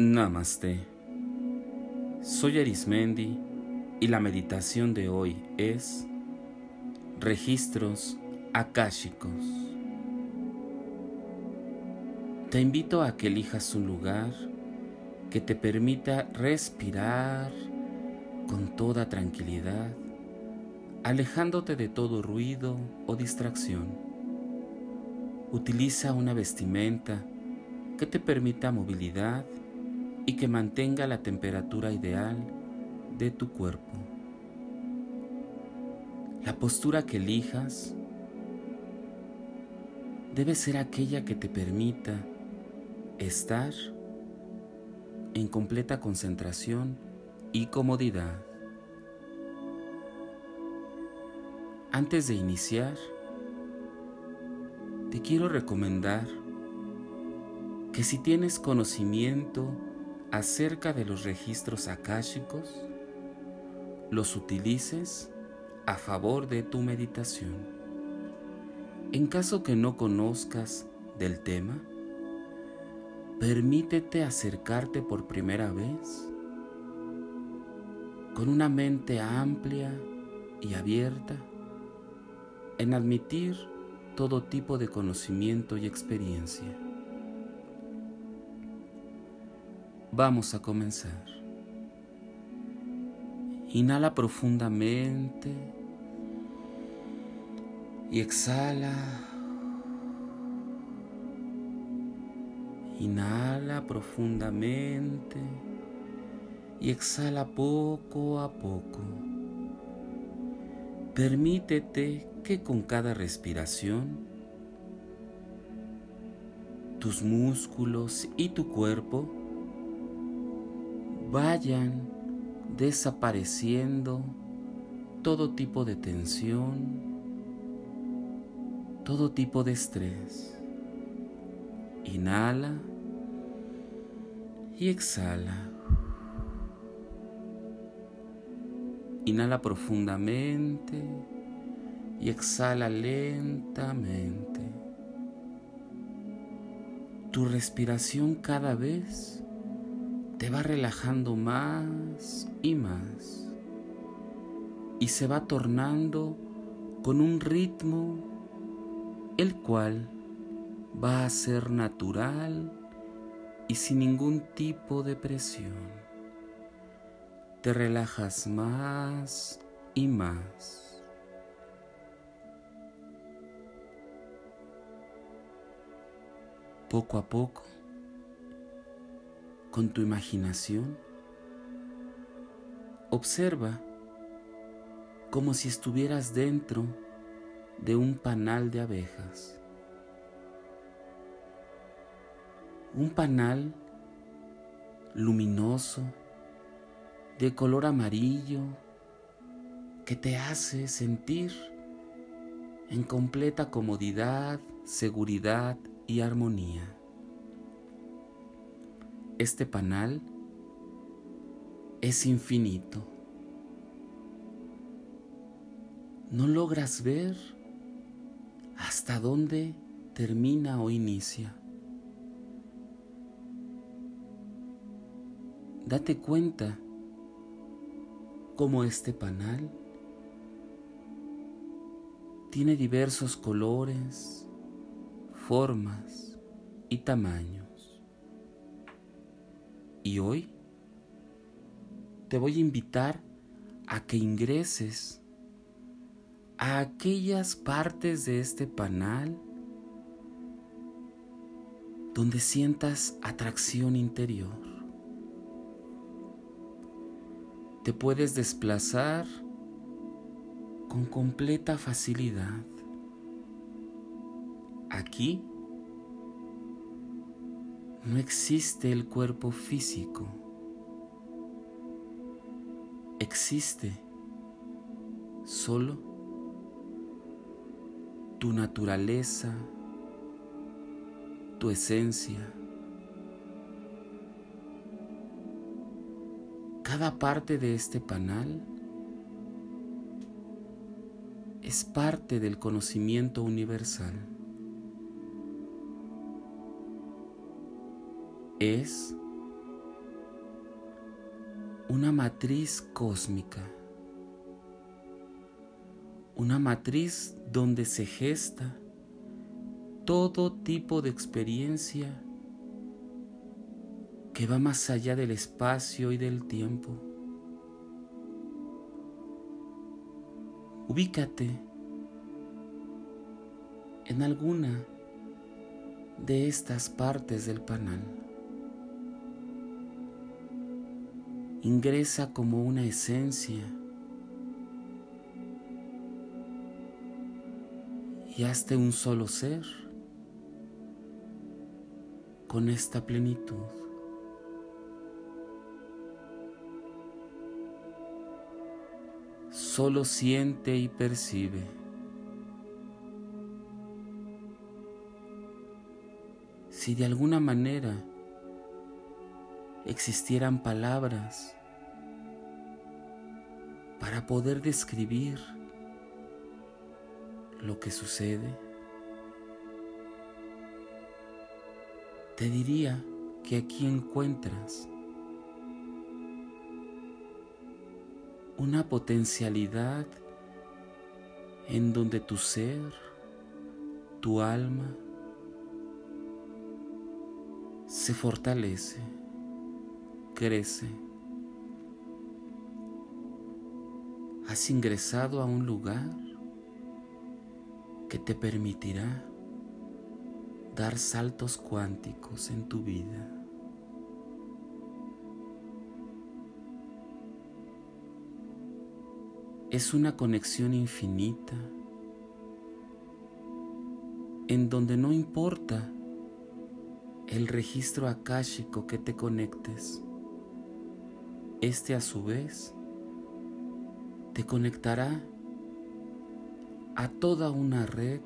Namaste. Soy Arismendi y la meditación de hoy es registros akáshicos. Te invito a que elijas un lugar que te permita respirar con toda tranquilidad, alejándote de todo ruido o distracción. Utiliza una vestimenta que te permita movilidad y que mantenga la temperatura ideal de tu cuerpo. La postura que elijas debe ser aquella que te permita estar en completa concentración y comodidad. Antes de iniciar, te quiero recomendar que si tienes conocimiento acerca de los registros akáshicos, los utilices a favor de tu meditación. En caso que no conozcas del tema, permítete acercarte por primera vez con una mente amplia y abierta en admitir todo tipo de conocimiento y experiencia. Vamos a comenzar. Inhala profundamente y exhala. Inhala profundamente y exhala poco a poco. Permítete que con cada respiración tus músculos y tu cuerpo vayan desapareciendo todo tipo de tensión, todo tipo de estrés. Inhala y exhala. Inhala profundamente y exhala lentamente. Tu respiración cada vez te va relajando más y más y se va tornando con un ritmo el cual va a ser natural y sin ningún tipo de presión. Te relajas más y más. Poco a poco con tu imaginación. Observa como si estuvieras dentro de un panal de abejas. Un panal luminoso, de color amarillo, que te hace sentir en completa comodidad, seguridad y armonía este panal es infinito. No logras ver hasta dónde termina o inicia. Date cuenta cómo este panal tiene diversos colores, formas y tamaños. Y hoy te voy a invitar a que ingreses a aquellas partes de este panal donde sientas atracción interior. Te puedes desplazar con completa facilidad. Aquí no existe el cuerpo físico. Existe solo tu naturaleza, tu esencia. Cada parte de este panal es parte del conocimiento universal. Es una matriz cósmica, una matriz donde se gesta todo tipo de experiencia que va más allá del espacio y del tiempo. Ubícate en alguna de estas partes del panal. Ingresa como una esencia y hazte un solo ser con esta plenitud. Solo siente y percibe. Si de alguna manera existieran palabras para poder describir lo que sucede, te diría que aquí encuentras una potencialidad en donde tu ser, tu alma, se fortalece, crece. Has ingresado a un lugar que te permitirá dar saltos cuánticos en tu vida. Es una conexión infinita en donde no importa el registro akáshico que te conectes. Este a su vez te conectará a toda una red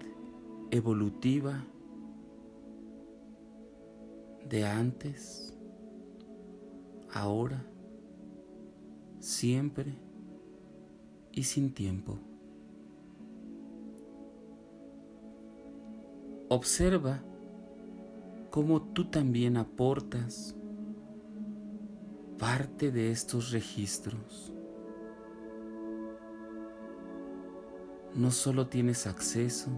evolutiva de antes, ahora, siempre y sin tiempo. Observa cómo tú también aportas parte de estos registros. No solo tienes acceso,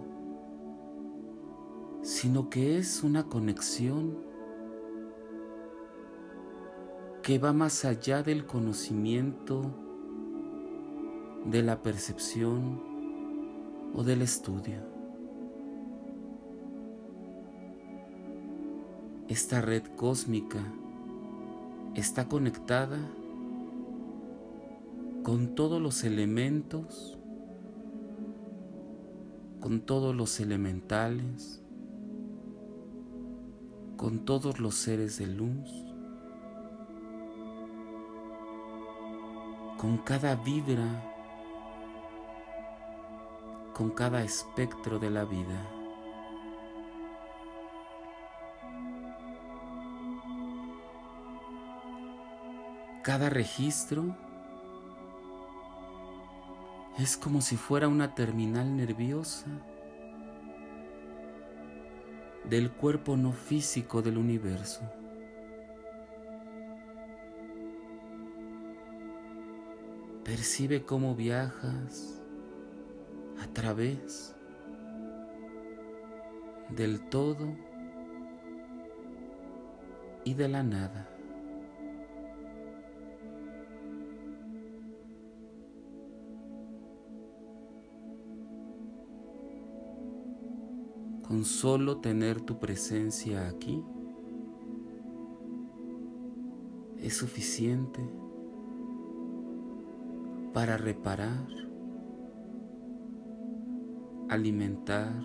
sino que es una conexión que va más allá del conocimiento, de la percepción o del estudio. Esta red cósmica está conectada con todos los elementos, con todos los elementales, con todos los seres de luz, con cada vibra, con cada espectro de la vida. Cada registro es como si fuera una terminal nerviosa del cuerpo no físico del universo. Percibe cómo viajas a través del todo y de la nada. Con solo tener tu presencia aquí es suficiente para reparar, alimentar,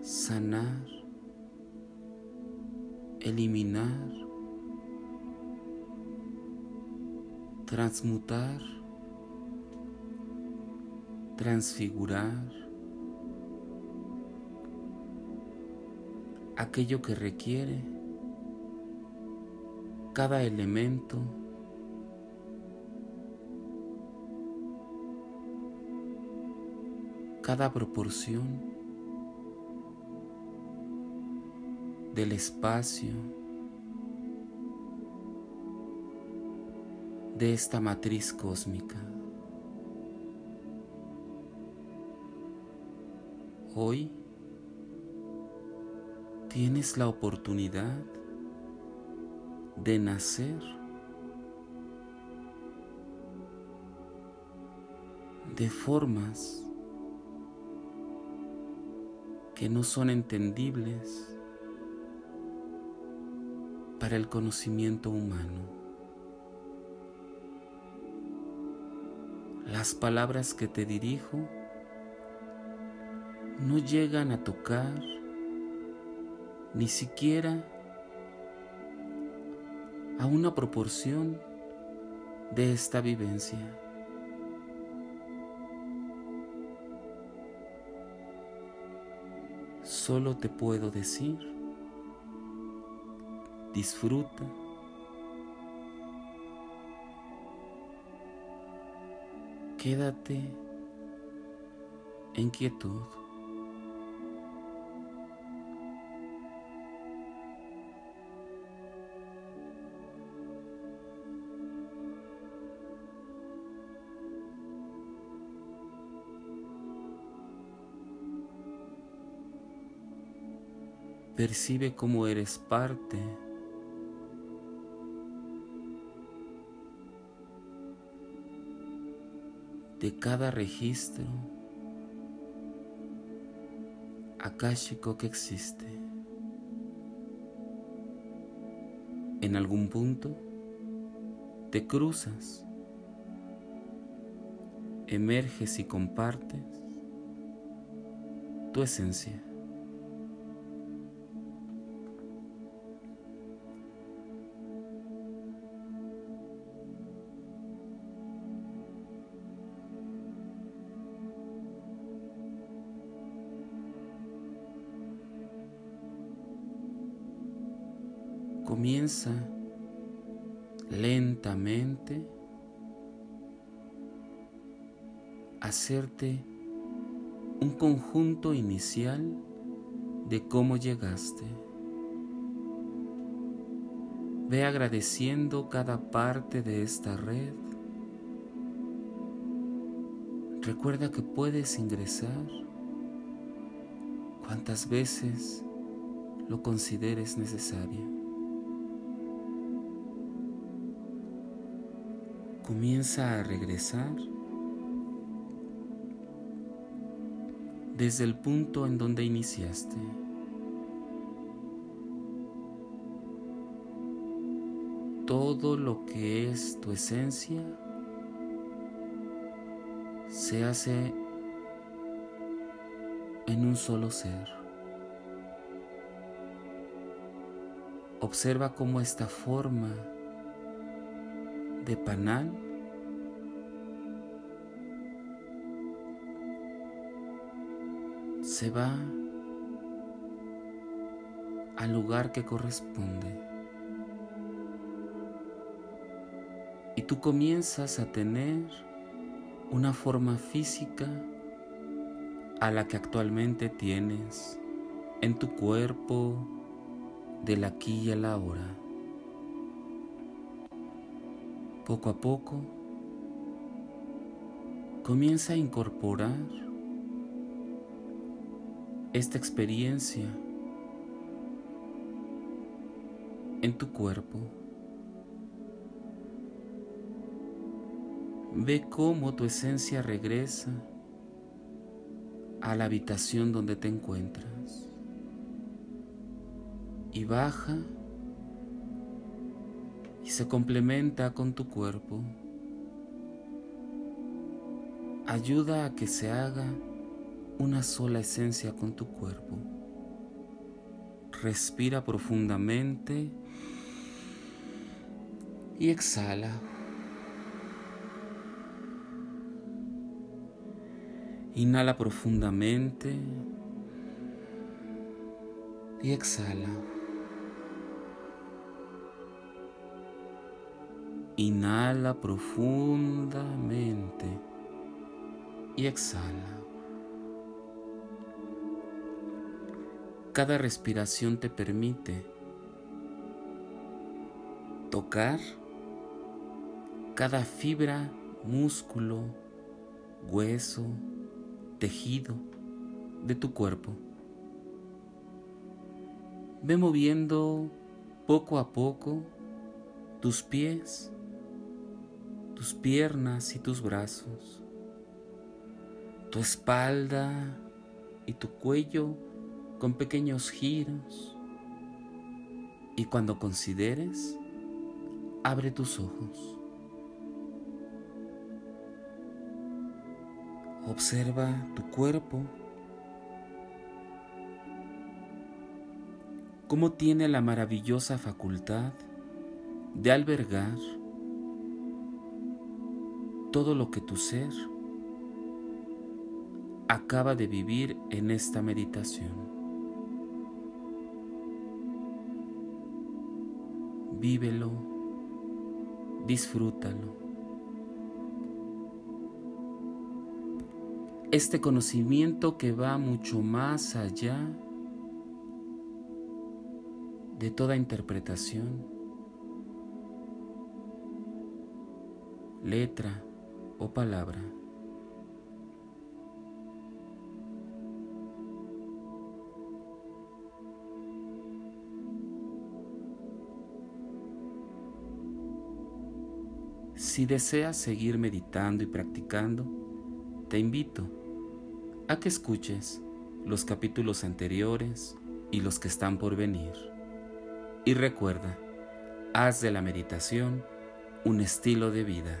sanar, eliminar, transmutar, transfigurar aquello que requiere cada elemento cada proporción del espacio, de esta matriz cósmica. Hoy tienes la oportunidad de nacer de formas que no son entendibles para el conocimiento humano. Las palabras que te dirijo no llegan a tocar ni siquiera a una proporción de esta vivencia. Solo te puedo decir, disfruta, quédate en quietud. Percibe cómo eres parte de cada registro akáshico que existe. En algún punto te cruzas, emerges y compartes tu esencia. Lentamente hacerte un conjunto inicial de cómo llegaste. Ve agradeciendo cada parte de esta red. Recuerda que puedes ingresar cuantas veces lo consideres necesario. Comienza a regresar desde el punto en donde iniciaste. Todo lo que es tu esencia se hace en un solo ser. Observa cómo esta forma de panal se va al lugar que corresponde. Y tú comienzas a tener una forma física a la que actualmente tienes en tu cuerpo del aquí y el ahora. Poco a poco, comienza a incorporar esta experiencia en tu cuerpo. Ve cómo tu esencia regresa a la habitación donde te encuentras y baja se complementa con tu cuerpo. Ayuda a que se haga una sola esencia con tu cuerpo. Respira profundamente y exhala. Inhala profundamente y exhala. Inhala profundamente y exhala. Cada respiración te permite tocar cada fibra, músculo, hueso, tejido de tu cuerpo. Ve moviendo poco a poco tus pies, tus piernas y tus brazos, tu espalda y tu cuello con pequeños giros. Y cuando consideres, abre tus ojos. Observa tu cuerpo, cómo tiene la maravillosa facultad de albergar todo lo que tu ser acaba de vivir en esta meditación. Vívelo, disfrútalo. Este conocimiento que va mucho más allá de toda interpretación, letra palabra. Si deseas seguir meditando y practicando, te invito a que escuches los capítulos anteriores y los que están por venir. Y recuerda, haz de la meditación un estilo de vida.